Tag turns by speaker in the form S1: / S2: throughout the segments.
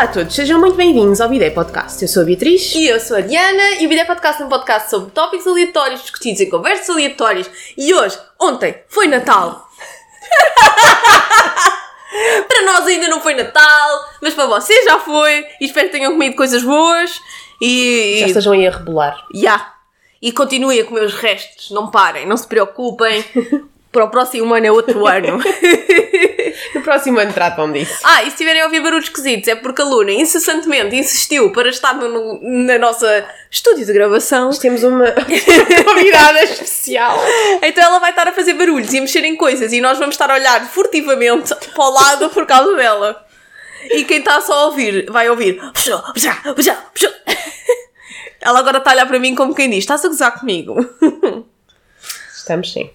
S1: Olá a todos, sejam muito bem-vindos ao Bidé Podcast. Eu sou a Beatriz.
S2: E eu sou a Diana e o Bidé Podcast é um podcast sobre tópicos aleatórios discutidos em conversas aleatórias. E hoje, ontem, foi Natal. para nós ainda não foi Natal, mas para vocês já foi. E espero que tenham comido coisas boas. E.
S1: Já estejam aí a rebolar.
S2: Ya. E continuem a comer os restos, não parem, não se preocupem. Para o próximo ano é outro ano.
S1: No próximo ano tratam disso.
S2: Ah, e se estiverem a ouvir barulhos esquisitos é porque a Luna incessantemente insistiu para estar no- na nossa estúdio de gravação.
S1: Nós temos uma convidada especial.
S2: Então ela vai estar a fazer barulhos e a mexer em coisas e nós vamos estar a olhar furtivamente para o lado por causa dela. E quem está só a ouvir vai ouvir. Ela agora está a olhar para mim como quem diz: Estás a gozar comigo?
S1: Estamos sim.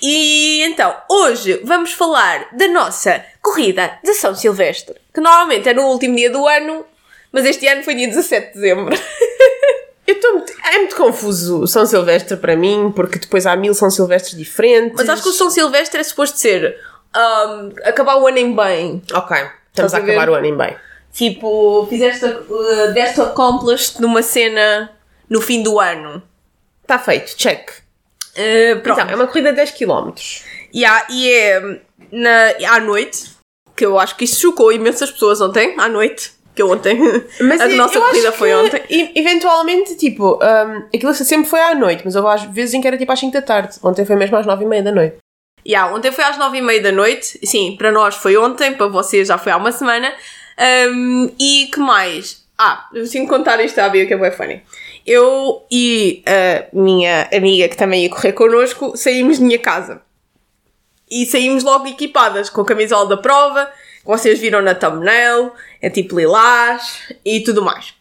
S2: E então, hoje vamos falar da nossa corrida de São Silvestre, que normalmente é no último dia do ano, mas este ano foi dia 17 de dezembro.
S1: Eu estou muito... É muito confuso o São Silvestre para mim, porque depois há mil São Silvestres diferentes.
S2: Mas acho que o São Silvestre é suposto ser ahm, acabar o ano em bem.
S1: Ok, estamos a
S2: a
S1: acabar o ano em bem.
S2: Tipo, fizeste, uh, deste accomplished numa cena no fim do ano.
S1: Está feito, check.
S2: Uh, pronto.
S1: Então, é uma corrida de 10 km.
S2: E, há- e é na, à noite, que eu acho que isso chocou imensas pessoas ontem, à noite, que ontem,
S1: Mas
S2: a
S1: eu-
S2: nossa
S1: eu
S2: corrida foi ontem.
S1: Eventualmente, tipo, um, aquilo sempre foi à noite, mas houve às vezes em que era tipo às 5 da tarde. Ontem foi mesmo às 9 e meia da noite.
S2: Yeah, ontem foi às nove e meia da noite. Sim, para nós foi ontem, para vocês já foi há uma semana. Um, e que mais? Ah, eu tenho que contar isto à Bia, que é bem funny. Eu e a minha amiga, que também ia correr connosco, saímos de minha casa. E saímos logo equipadas, com a camisola da prova, que vocês viram na thumbnail, é tipo lilás e tudo mais.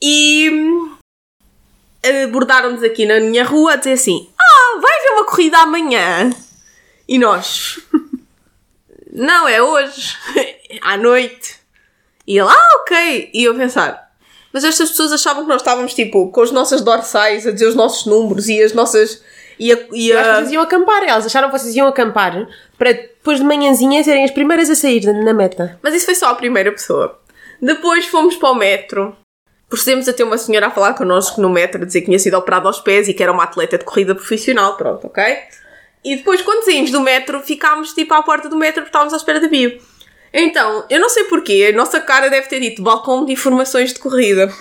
S2: E hum, abordaram-nos aqui na minha rua a dizer assim: Ah, vai haver uma corrida amanhã. E nós? Não, é hoje. À noite. E ele, ah, ok. E eu pensar. Mas estas pessoas achavam que nós estávamos, tipo, com as nossas dorsais a dizer os nossos números e as nossas... E a, e a...
S1: vocês iam acampar. Elas acharam que vocês iam acampar para depois de manhãzinha serem as primeiras a sair na- na meta.
S2: Mas isso foi só a primeira pessoa. Depois fomos para o metro. Procedemos a ter uma senhora a falar connosco no metro, a dizer que tinha sido operada aos pés e que era uma atleta de corrida profissional. Pronto, ok? E depois, quando saímos do metro, ficámos tipo à porta do metro porque estávamos à espera da bio. Então, eu não sei porquê, a nossa cara deve ter dito balcão de informações de corrida.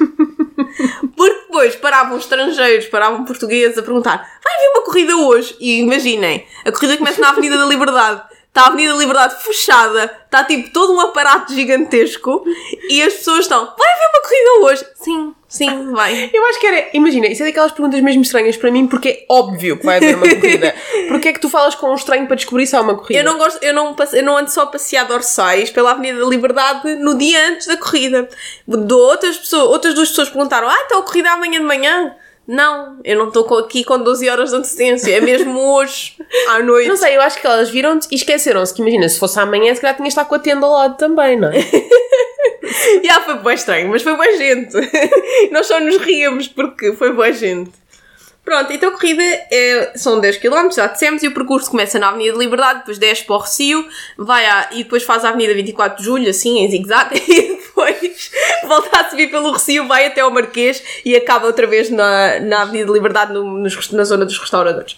S2: Porque depois paravam estrangeiros, paravam portugueses a perguntar: vai haver uma corrida hoje? E imaginem, a corrida começa na Avenida da Liberdade. Está a Avenida da Liberdade fechada, está tipo todo um aparato gigantesco e as pessoas estão: vai haver uma corrida hoje? Sim, sim, vai.
S1: Eu acho que era, imagina, isso é daquelas perguntas mesmo estranhas para mim, porque é óbvio que vai haver uma corrida. Porque é que tu falas com um estranho para descobrir se há uma corrida?
S2: Eu não gosto, eu não, passe- eu não ando só a passear dorsais pela Avenida da Liberdade no dia antes da corrida. De outras pessoas, outras duas pessoas perguntaram: Ah, então a corrida é amanhã de manhã? Não, eu não estou aqui com 12 horas de antecedência, é mesmo hoje, à noite.
S1: Não sei, eu acho que elas viram-te e esqueceram-se que, imagina, se fosse amanhã, se calhar tinhas de estar com a tenda ao lado também, não é?
S2: Já foi bem estranho, mas foi boa gente. Nós só nos ríamos porque foi boa gente. Pronto, então a corrida é- são 10 km, já dissemos, e o percurso começa na Avenida de Liberdade, depois desce para o Recio, vai à, e depois faz a Avenida 24 de Julho, assim, em zigue-zague, e depois volta a subir pelo Recio, vai até ao Marquês e acaba outra vez na, na Avenida de Liberdade, no- nos- na zona dos restauradores.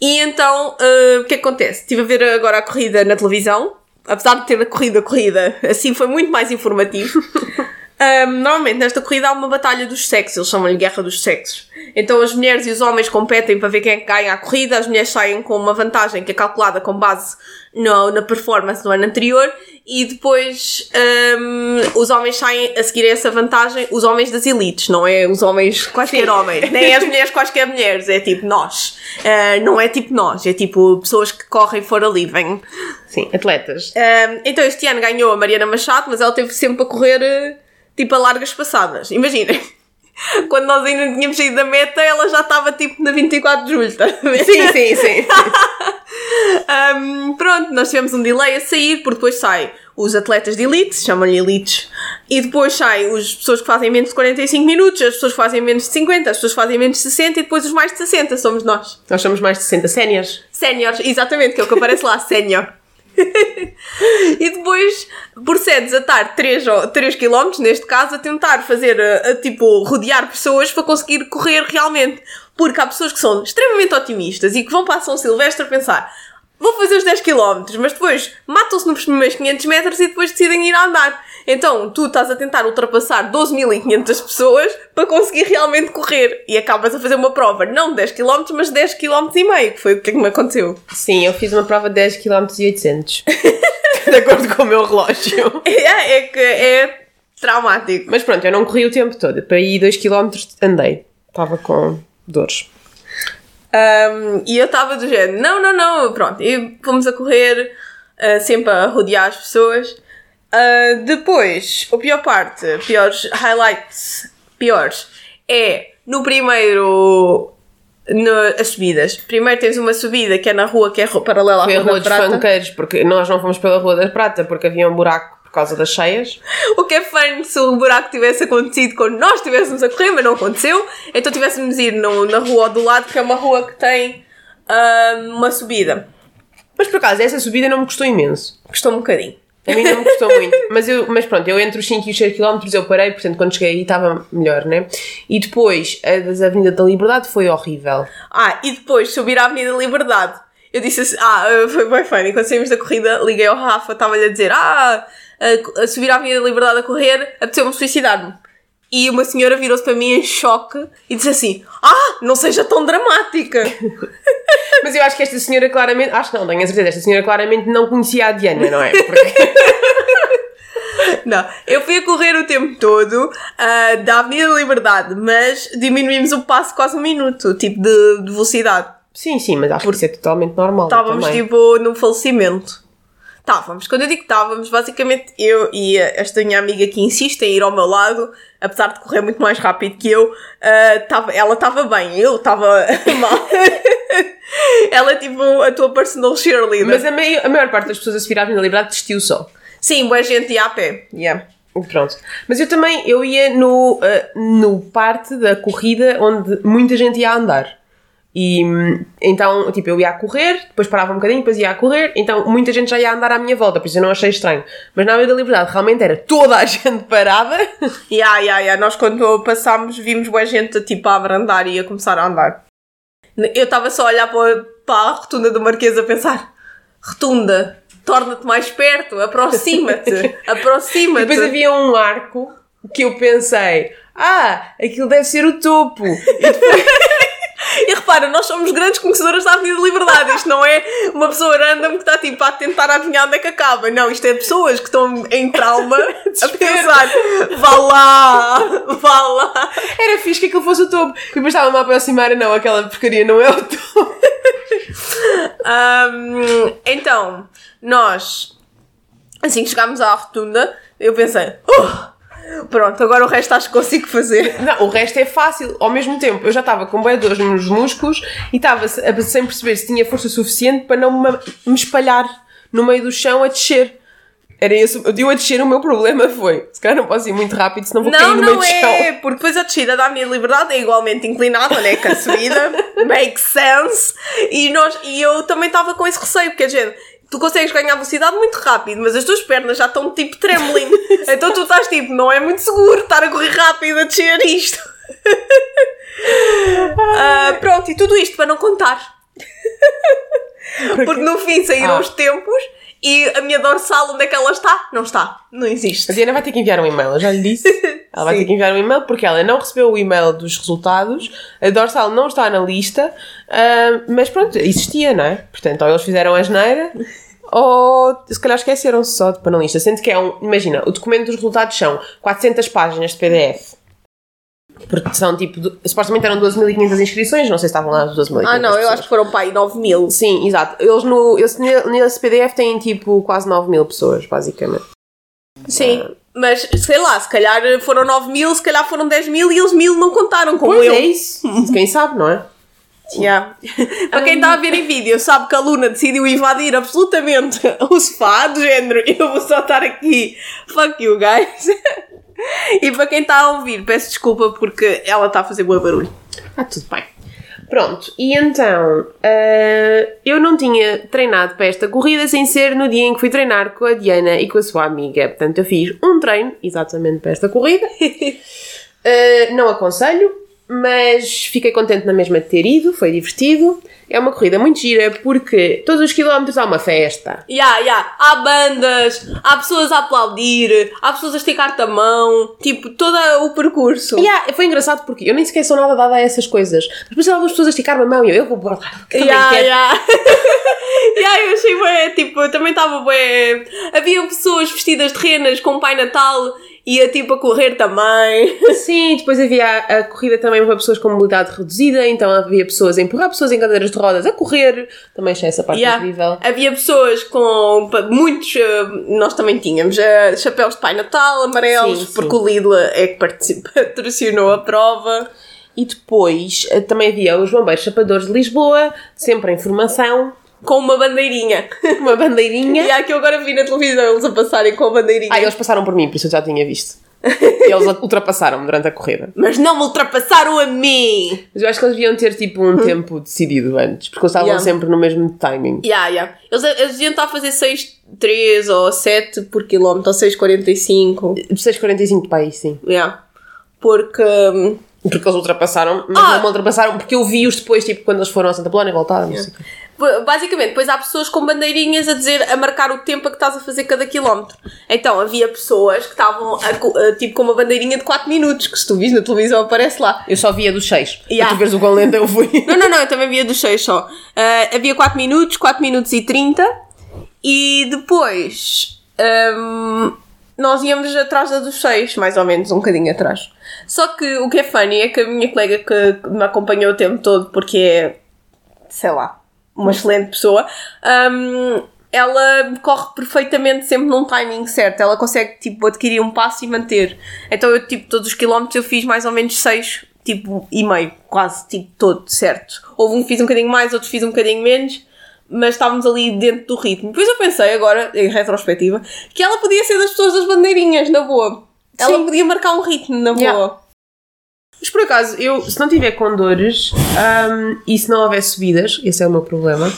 S2: E então, eh, o que é que acontece? Estive a ver agora a corrida na televisão, apesar de ter a corrida, corrida, assim foi muito mais informativo. Um, normalmente nesta corrida há uma batalha dos sexos, eles chamam-lhe guerra dos sexos. Então as mulheres e os homens competem para ver quem é que ganha a corrida, as mulheres saem com uma vantagem que é calculada com base no, na performance do ano anterior e depois um, os homens saem a seguir a essa vantagem, os homens das elites, não é os homens quaisquer
S1: Sim.
S2: homens, nem as mulheres quaisquer mulheres, é tipo nós. Uh, não é tipo nós, é tipo pessoas que correm for a living.
S1: Sim, atletas.
S2: Um, então este ano ganhou a Mariana Machado, mas ela teve sempre a correr eh, tipo a largas passadas. Imaginem, quando nós ainda não tínhamos saído da meta, ela já estava tipo na 24 de julho, tá?
S1: Sim, sim, sim.
S2: Um, pronto, nós tivemos um delay a sair, porque depois sai os atletas de elite, chamam-lhe elites, e depois sai as pessoas que fazem menos de 45 minutos, as pessoas que fazem menos de 50, as pessoas que fazem menos de 60 e depois os mais de 60 somos nós.
S1: Nós somos mais de 60 séniores.
S2: Séniores, exatamente, que é o que aparece lá, sénior. e depois procedes a estar 3, 3 km, neste caso, a tentar fazer, a, a, tipo, rodear pessoas para conseguir correr realmente. Porque há pessoas que são extremamente otimistas e que vão para São Silvestre a pensar vou fazer os 10 km, mas depois matam-se nos primeiros 500 metros e depois decidem ir a andar. Então tu estás a tentar ultrapassar 12.500 pessoas para conseguir realmente correr e acabas a fazer uma prova, não de 10 km, mas 10 km e meio, que foi o que, é que me aconteceu.
S1: Sim, eu fiz uma prova de 10 km e 800. de acordo com o meu relógio.
S2: É, é que é traumático.
S1: Mas pronto, eu não corri o tempo todo. Para ir 2 km andei. Estava com dores.
S2: Um, e eu estava do género, não, não, não, pronto. E fomos a correr, uh, sempre a rodear as pessoas. Uh, depois, a pior parte, piores highlights, piores, é no primeiro. No, as subidas. Primeiro tens uma subida que é na rua que é paralela à
S1: Foi a
S2: Rua
S1: Rua
S2: da
S1: dos
S2: Prata.
S1: Fanqueiros, porque nós não fomos pela Rua da Prata porque havia um buraco causa das cheias.
S2: O que é fun se o buraco tivesse acontecido quando nós estivéssemos a correr, mas não aconteceu. Então tivéssemos ir no, na rua do lado, que é uma rua que tem ah, uma subida.
S1: Mas por acaso, essa subida não me custou imenso.
S2: Custou um bocadinho.
S1: A mim não me custou muito. Mas, eu, mas pronto, eu entre os 5 e os 6 km eu parei, portanto quando cheguei aí estava melhor, né? E depois, a Avenida da Liberdade foi horrível.
S2: Ah, e depois subir à Avenida Liberdade. Eu disse assim, ah, foi bem funny. Quando saímos da corrida, liguei ao Rafa, estava-lhe a dizer, ah, a, a subir à Avenida Liberdade a correr, apeteceu-me suicidar-me. E uma senhora virou-se para mim em choque e disse assim, ah, não seja tão dramática.
S1: Mas eu acho que esta senhora claramente, acho que não, tenho a certeza, esta senhora claramente não conhecia a Diana, não é? Porque
S2: Não, eu fui a correr o tempo todo ah, da Avenida Liberdade, mas diminuímos o passo quase um minuto, tipo de, de velocidade.
S1: sim, sim, mas acho que isso é totalmente normal.
S2: Estávamos
S1: também.
S2: tipo no falecimento. Estávamos. Quando eu digo estávamos, basicamente eu e esta minha amiga que insiste em ir ao meu lado, apesar de correr muito mais rápido que eu, ah, tava, ela estava bem, eu estava mal. ela é tipo a tua personal cheerleader.
S1: Mas a, meio, a maior parte das pessoas a subir à Avenida da Liberdade desistiu só.
S2: Sim, boa gente ia a pé. Yeah.
S1: Pronto. Mas eu também, eu ia no, ah, no parte da corrida onde muita gente ia a andar. E então, tipo, eu ia a correr, depois parava um bocadinho, depois ia a correr, então muita gente já ia andar à minha volta, por isso eu não achei estranho. Mas na Avenida da Liberdade realmente era toda a gente parada.
S2: Yeah, yeah, yeah. Nós quando passámos vimos boa gente tipo a abrandar e a começar a andar. Eu estava só a olhar para, para a rotunda do Marquês a pensar rotunda, torna-te mais perto, aproxima-te,
S1: E
S2: aproxima-te.
S1: depois havia um arco que eu pensei, ah, aquilo deve ser o topo. E depois,
S2: E repara, nós somos grandes conhecedoras da Avenida Liberdade. Isto não é uma pessoa random que está tipo a tentar adivinhar onde é que acaba. Não, isto é pessoas que estão em trauma a pensar, vá lá, vá lá.
S1: era fixe que aquilo fosse o topo. E depois estava-me a aproximar não, aquela porcaria não é o topo.
S2: Ahm, então, nós, assim que chegámos à rotunda, eu pensei, "Uh, pronto, agora o resto acho que consigo fazer.
S1: Não, o resto é fácil. Ao mesmo tempo, eu já estava com bem dores nos músculos e estava a- sem perceber se tinha força suficiente para não me, me espalhar no meio do chão a descer. Era esse, eu a descer, o meu problema foi, se calhar não posso ir muito rápido, senão vou cair
S2: Não,
S1: no meio
S2: não
S1: do
S2: é,
S1: chão.
S2: porque depois a descida da Avenida Liberdade é igualmente inclinada, né? Que a subida makes sense. E, nós, e eu também estava com esse receio, porque, gente, tu consegues ganhar velocidade muito rápido, mas as tuas pernas já estão tipo trembling. então tu estás tipo, não é muito seguro estar a correr rápido a descer isto. Ah, pronto, e tudo isto para não contar. Porque no fim saíram
S1: Ah.
S2: os tempos e a minha dorsal, onde é que ela está? Não está. Não existe.
S1: A Diana vai ter que enviar um e-mail, eu já lhe disse. Ela vai ter que enviar um e-mail porque ela não recebeu o e-mail dos resultados, a dorsal não está na lista, ah, mas pronto, existia, não é? Portanto, ou eles fizeram a geneira, ou se calhar esqueceram-se só de pôr na lista. Sendo que é um. Imagina, o documento dos resultados são 400 páginas de PDF. Porque são tipo. do- supostamente eram 12.500 inscrições, não sei se estavam lá as 12.500.
S2: Ah, não, eu
S1: pessoas.
S2: acho que foram para aí 9 mil.
S1: Sim, exato. Eles no, eles, nesse PDF têm tipo quase 9 mil pessoas, basicamente.
S2: Sim. Mas sei lá, se calhar foram 9 mil, se calhar foram 10 mil e eles mil não contaram como eu.
S1: é isso. Quem sabe, não é?
S2: Yeah. Para quem está a ver em vídeo, sabe que a Luna decidiu invadir absolutamente o sofá, do género, eu vou só estar aqui, fuck you guys. e para quem está a ouvir, peço desculpa porque ela está a fazer bom barulho.
S1: Ah, tudo bem. Pronto, e então ah, eu não tinha treinado para esta corrida sem ser no dia em que fui treinar com a Diana e com a sua amiga. Portanto, eu fiz um treino exatamente para esta corrida. Ah, não aconselho, mas fiquei contente na mesma de ter ido, foi divertido. É uma corrida muito gira porque todos os quilómetros há uma festa.
S2: Ya, ya, há bandas, há pessoas a aplaudir, há pessoas a esticar-te a mão, tipo, todo o percurso.
S1: Há- foi engraçado porque eu nem sequer sou nada dada a essas coisas. Mas depois estavam as pessoas a esticar-me a mão e eu, eu vou bordar.
S2: Ya,
S1: quero.
S2: Ya, eu achei bem, tipo, também estava bem. Havia pessoas vestidas de renas com o Pai Natal e a tipo a correr também.
S1: Sim, depois havia a, a corrida também para pessoas com mobilidade reduzida, então havia pessoas a empurrar pessoas em cadeiras de rodas a correr. Também achei essa parte
S2: Ya.
S1: incrível.
S2: Havia pessoas com muitos, eh, nós também tínhamos, eh, chapéus de Pai Natal amarelos,
S1: Sim, sim.
S2: porque o Lidl é que patrocinou a prova.
S1: E depois eh, também havia os bombeiros chapadores de Lisboa, sempre em formação,
S2: Com uma bandeirinha.
S1: uma bandeirinha.
S2: E há que eu agora vi na televisão eles a passarem com a bandeirinha.
S1: Ah, eles passaram por mim, por isso eu já tinha visto. Eles ultrapassaram-me durante a corrida.
S2: Mas não me ultrapassaram a mim!
S1: Mas eu acho que eles deviam ter tipo um tempo decidido antes, porque eles estavam
S2: Yeah.
S1: sempre no mesmo timing.
S2: Ya, ya. Eles, eles deviam estar a fazer 6,3 ou 7 por quilómetro, ou 6,45.
S1: 6,45 para aí, sim.
S2: Ya. Porque. hum,
S1: Porque eles ultrapassaram, mas
S2: Ah!
S1: não me ultrapassaram porque eu vi-os depois, tipo, quando eles foram a Santa Polónia e voltaram.
S2: b- Basicamente, depois há pessoas com bandeirinhas a dizer, a marcar o tempo a que estás a fazer cada quilómetro. Então havia pessoas que estavam a co- a, tipo com uma bandeirinha de 4 minutos, que se tu vis na televisão aparece lá.
S1: Eu só via dos 6.
S2: Yeah.
S1: Tu veres o lento eu fui.
S2: Não, não, não, eu também via dos 6 só. Ah, havia 4 minutos, 4 minutos e 30 e depois hum, nós íamos atrás da dos 6, mais ou menos, um bocadinho atrás. Só que o que é funny é que a minha colega que me acompanhou o tempo todo, porque é, sei lá, uma excelente pessoa, hum, ela corre perfeitamente sempre num timing certo. Ela consegue, tipo, adquirir um passo e manter. Então eu, tipo, todos os quilómetros eu fiz mais ou menos 6, tipo, e meio, quase, tipo, todo, certo. Houve um que fiz um bocadinho mais, outros fiz um bocadinho menos, mas estávamos ali dentro do ritmo. Depois eu pensei, agora, em retrospectiva, que ela podia ser das pessoas das bandeirinhas, na boa. Ela
S1: Sim.
S2: podia marcar um ritmo, na boa.
S1: Yeah. Mas por acaso, eu, se não tiver com dores ahm, e se não houver subidas, esse é o meu problema.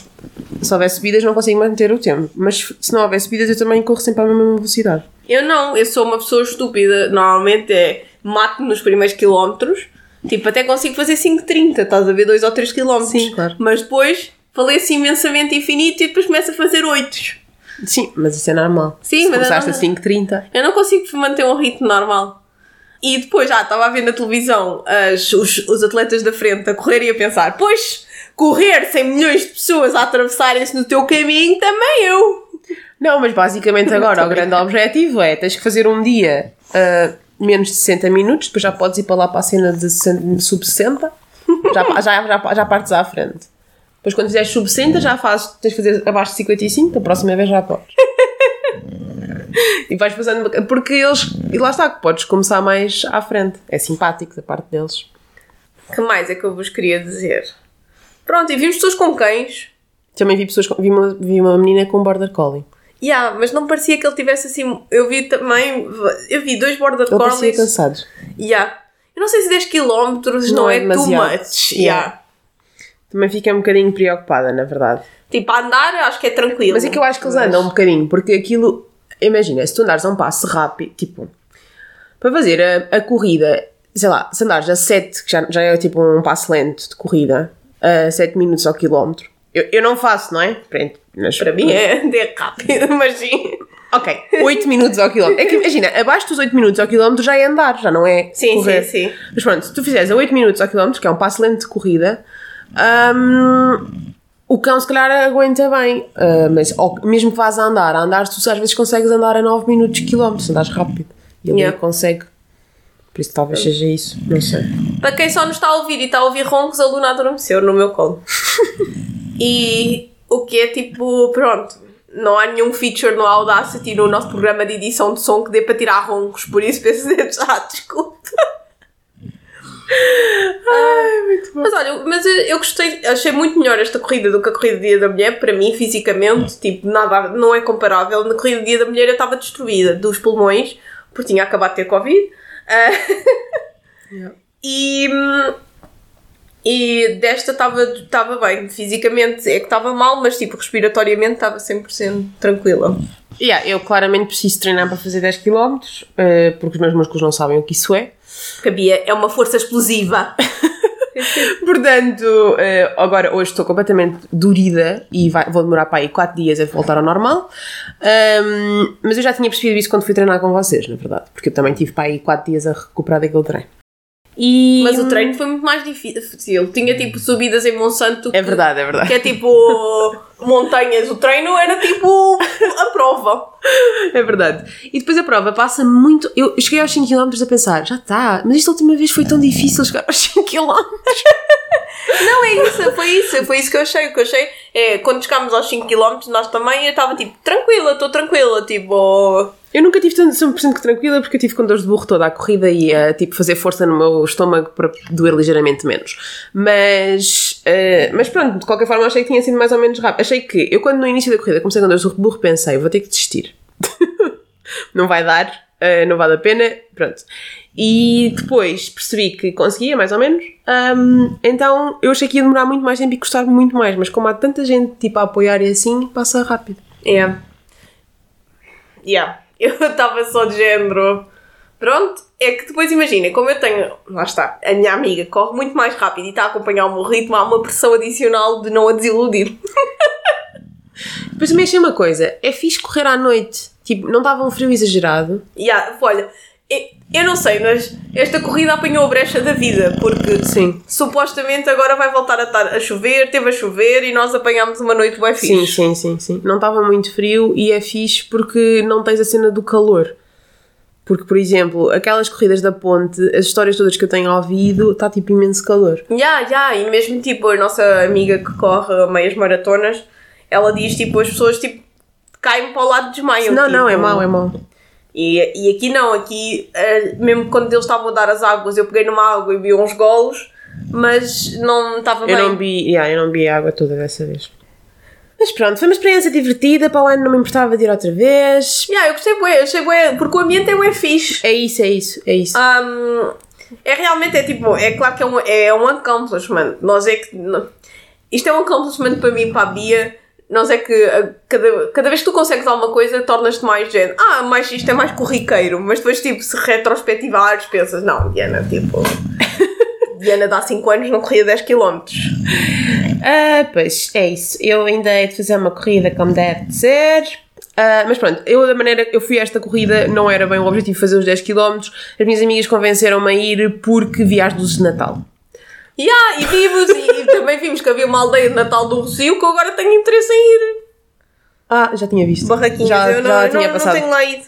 S1: Se houver subidas, não consigo manter o tempo. Mas se não houver subidas, eu também corro sempre à mesma velocidade.
S2: Eu não, eu sou uma pessoa estúpida. Normalmente é mato nos primeiros quilómetros. Tipo, até consigo fazer 5,30, estás a ver 2 ou 3 quilómetros.
S1: Sim, claro.
S2: Mas depois faleço imensamente infinito e depois começo a fazer 8.
S1: Sim, mas isso é normal.
S2: Sim,
S1: se
S2: mas é
S1: começaste a 5,30.
S2: Eu não consigo manter um ritmo normal. E depois, já estava a ver na televisão as, os, os atletas da frente a correr e a pensar: pois, correr sem milhões de pessoas a atravessarem-se no teu caminho, também eu.
S1: Não, mas basicamente agora o grande objetivo é tens que fazer um dia ah, menos de 60 minutos, depois já podes ir para lá para a cena de 60 sub 60, já, já, já, já partes à frente. Depois quando fizeres sub 60 já fazes, tens de fazer abaixo de 55, a próxima vez já podes. E vais passando, porque eles, e lá está, que podes começar mais à frente. É simpático da parte deles.
S2: que mais é que eu vos queria dizer? Pronto, e vimos pessoas com cães.
S1: Também vi pessoas, com- vi uma, vi uma menina com border collie.
S2: Yeah, mas não parecia que ele tivesse assim. Eu vi também. Eu vi dois border
S1: Ele parecia
S2: collies.
S1: cansado.
S2: Yeah. Eu não sei se 10 km não,
S1: Não é
S2: é, too much.
S1: Yeah.
S2: Yeah.
S1: Também fiquei um bocadinho preocupada, na verdade.
S2: Tipo, a andar acho que é tranquilo.
S1: Mas é que eu acho que eles andam um bocadinho, porque aquilo. Imagina, se tu andares a um passo rápido, tipo, para fazer a, a corrida, sei lá, se andares a 7, que já, já é tipo um passo lento de corrida, a 7 minutos ao quilómetro, eu, eu não faço, não é? Pronto, mas
S2: Para mim é, é rápido, mas sim.
S1: Ok, 8 minutos ao quilómetro. É que imagina, abaixo dos 8 minutos ao quilómetro já é andar, já não é
S2: Sim,
S1: correr.
S2: sim, sim.
S1: Mas pronto, se tu fizeres a 8 minutos ao quilómetro, que é um passo lento de corrida, hum, o cão se calhar aguenta bem. Ah, mas ou mesmo que vás a andar, a andar, tu às vezes consegues andar a 9 minutos de quilómetro, se andares rápido. E ele
S2: Yeah.
S1: consegue. Por isso talvez seja isso, não sei.
S2: Para quem só nos está a ouvir e está a ouvir roncos, a Luna adormeceu no meu colo. e o que é tipo, pronto. Não há nenhum feature no Audacity no nosso programa de edição de som que dê para tirar roncos, por isso penso já, desculpa.
S1: Ai, muito bom.
S2: Mas olha, mas eu, gostei, achei muito melhor esta corrida do que a corrida do Dia da Mulher, para mim, fisicamente, tipo, nada, não é comparável. Na corrida do Dia da Mulher eu estava destruída dos pulmões, porque tinha acabado de ter Covid. Ah,
S1: Yeah.
S2: e, hum, E desta estava bem. Fisicamente é que estava mal, mas tipo, respiratoriamente estava 100% tranquila.
S1: Yeah, eu claramente preciso treinar para fazer 10 km, uh, porque os meus músculos não sabem o que isso é.
S2: Porque a Bia é uma força explosiva.
S1: Portanto, uh, agora hoje estou completamente dorida e vai, vou demorar para aí 4 dias a voltar ao normal. Um, mas eu já tinha percebido isso quando fui treinar com vocês, na verdade, porque eu também tive para aí 4 dias a recuperar daquele treino.
S2: E... Mas o treino foi muito mais difícil. Tinha tipo subidas em Monsanto.
S1: É verdade, é verdade.
S2: Que é tipo montanhas. O treino era tipo a prova.
S1: É verdade. E depois a prova passa muito. Eu cheguei aos 5km a pensar, já está, mas esta última vez foi tão difícil chegar aos 5km.
S2: Não, é isso, foi isso, foi isso que eu achei. O que eu achei é quando chegámos aos 5km, nós também eu estava tipo tranquila, estou tranquila, tipo.
S1: Eu nunca tive tanto 100% tranquila porque eu tive com dores de burro toda a corrida e a tipo fazer força no meu estômago para doer ligeiramente menos. Mas, uh, mas pronto, de qualquer forma achei que tinha sido mais ou menos rápido. Achei que eu quando no início da corrida comecei com dores de burro pensei, vou ter que desistir. não vai dar, uh, não vale a pena, pronto. E depois percebi que conseguia, mais ou menos. Um, então eu achei que ia demorar muito mais tempo e custar muito mais, mas como há tanta gente tipo a apoiar e assim, passa rápido.
S2: É. Yeah. Yeah. Eu estava só de género. Pronto, é que depois imagina, como eu tenho, lá está, a minha amiga corre muito mais rápido e está a acompanhar o meu ritmo, há uma pressão adicional de não a desiludir.
S1: Depois também achei uma coisa, é fixe correr à noite, tipo, não estava um frio exagerado.
S2: Yeah, olha, eu não sei, mas esta corrida apanhou a brecha da vida, porque
S1: sim.
S2: supostamente agora vai voltar a estar a chover, teve a chover e nós apanhámos uma noite bem fixe.
S1: Sim, sim, sim, sim. Não estava muito frio e é fixe porque não tens a cena do calor. Porque, por exemplo, aquelas corridas da ponte, as histórias todas que eu tenho ouvido, está tipo imenso calor.
S2: Já, yeah, já, yeah. e mesmo tipo a nossa amiga que corre meias maratonas, ela diz tipo as pessoas tipo caem para o lado desmaiam.
S1: Não,
S2: tipo,
S1: não, é mau, é mau.
S2: E, e aqui não, aqui, eh, mesmo quando eles estavam a dar as águas, eu peguei numa água e vi uns golos, mas não estava bem.
S1: Eu não vi, yeah, eu não vi a água toda dessa vez. Mas pronto, foi uma experiência divertida, para o ano não me importava de ir outra vez.
S2: Yeah, eu gostei bué, achei bué, porque o ambiente é bué fixe.
S1: É isso, é isso, é isso.
S2: Um, é realmente, é tipo, é claro que é um, é um accomplishment. Nós é que... Isto é um accomplishment para mim, para a Bia, nós é que cada, cada vez que tu consegues alguma coisa tornas-te mais género, ah, mas isto é mais corriqueiro, mas depois tipo se retrospectivares pensas, não, Diana, tipo Diana há 5 anos não corria 10 km.
S1: Ah, pois é isso. Eu ainda hei de fazer uma corrida como deve de ser. Uh, mas pronto, eu da maneira eu fui a esta corrida não era bem o objetivo fazer os 10 km. As minhas amigas convenceram-me a ir porque vi as luzes de Natal.
S2: Yeah, e vimos, e, e, também vimos que havia uma aldeia de Natal do Rocio que eu agora tenho interesse em ir.
S1: Ah, já tinha visto.
S2: Barraquinhas, já, eu não, já tinha não, passado. não tenho lá ido.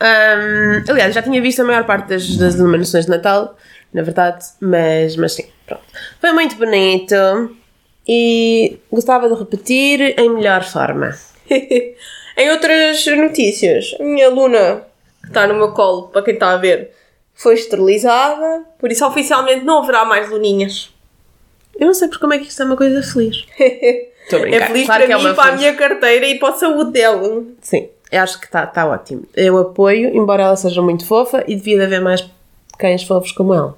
S1: Um, aliás, já tinha visto a maior parte das, das iluminações de Natal, na verdade, mas, mas sim, pronto. Foi muito bonito e gostava de repetir em melhor forma.
S2: em outras notícias, a minha aluna que está no meu colo, para quem está a ver, foi esterilizada, por isso oficialmente não haverá mais luninhas.
S1: Eu não sei porque como é que isto é uma coisa feliz.
S2: Estou a brincar. É feliz claro para é mim, é para feliz. a minha carteira e para a saúde dela.
S1: Sim, eu acho que está tá ótimo. Eu apoio, embora ela seja muito fofa e devia haver mais cães fofos como ela.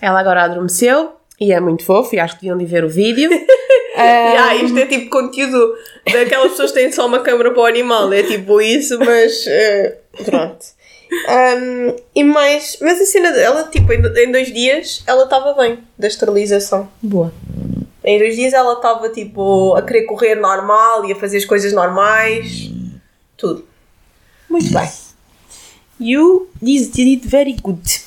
S1: Ela agora adormeceu e é muito fofo e acho que deviam de ver o vídeo. um...
S2: yeah, isto é tipo conteúdo daquelas pessoas que têm só uma câmera para o animal. É tipo isso, mas uh, pronto. Um, e mais, mas a cena dela, tipo, em dois dias ela estava bem da esterilização.
S1: Boa.
S2: Em dois dias ela estava tipo a querer correr normal e a fazer as coisas normais. Tudo.
S1: Muito bem. You did it very good.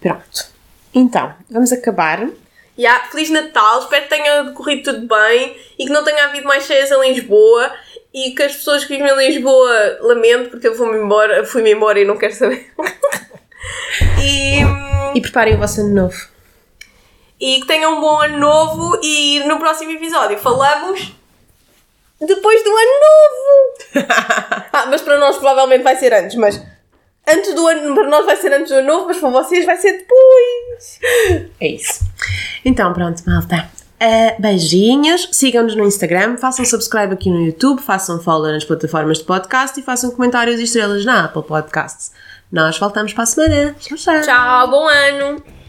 S1: Pronto. Então, vamos acabar.
S2: Yeah, Feliz Natal, espero que tenha decorrido tudo bem e que não tenha havido mais cheias em Lisboa e que as pessoas que vivem em Lisboa lamento porque eu vou-me embora, fui-me embora e não quero saber. e,
S1: e preparem o vosso ano novo.
S2: E que tenham um bom ano novo e no próximo episódio falamos depois do ano novo. ah, mas para nós provavelmente vai ser antes, mas antes do ano, para nós vai ser antes do ano novo, mas para vocês vai ser depois.
S1: É isso. Então pronto, malta. Uh, beijinhos, sigam-nos no Instagram, façam subscribe aqui no YouTube, façam follow nas plataformas de podcast e façam comentários e estrelas na Apple Podcasts. Nós voltamos para a semana. Tchau, tchau.
S2: Tchau, bom ano!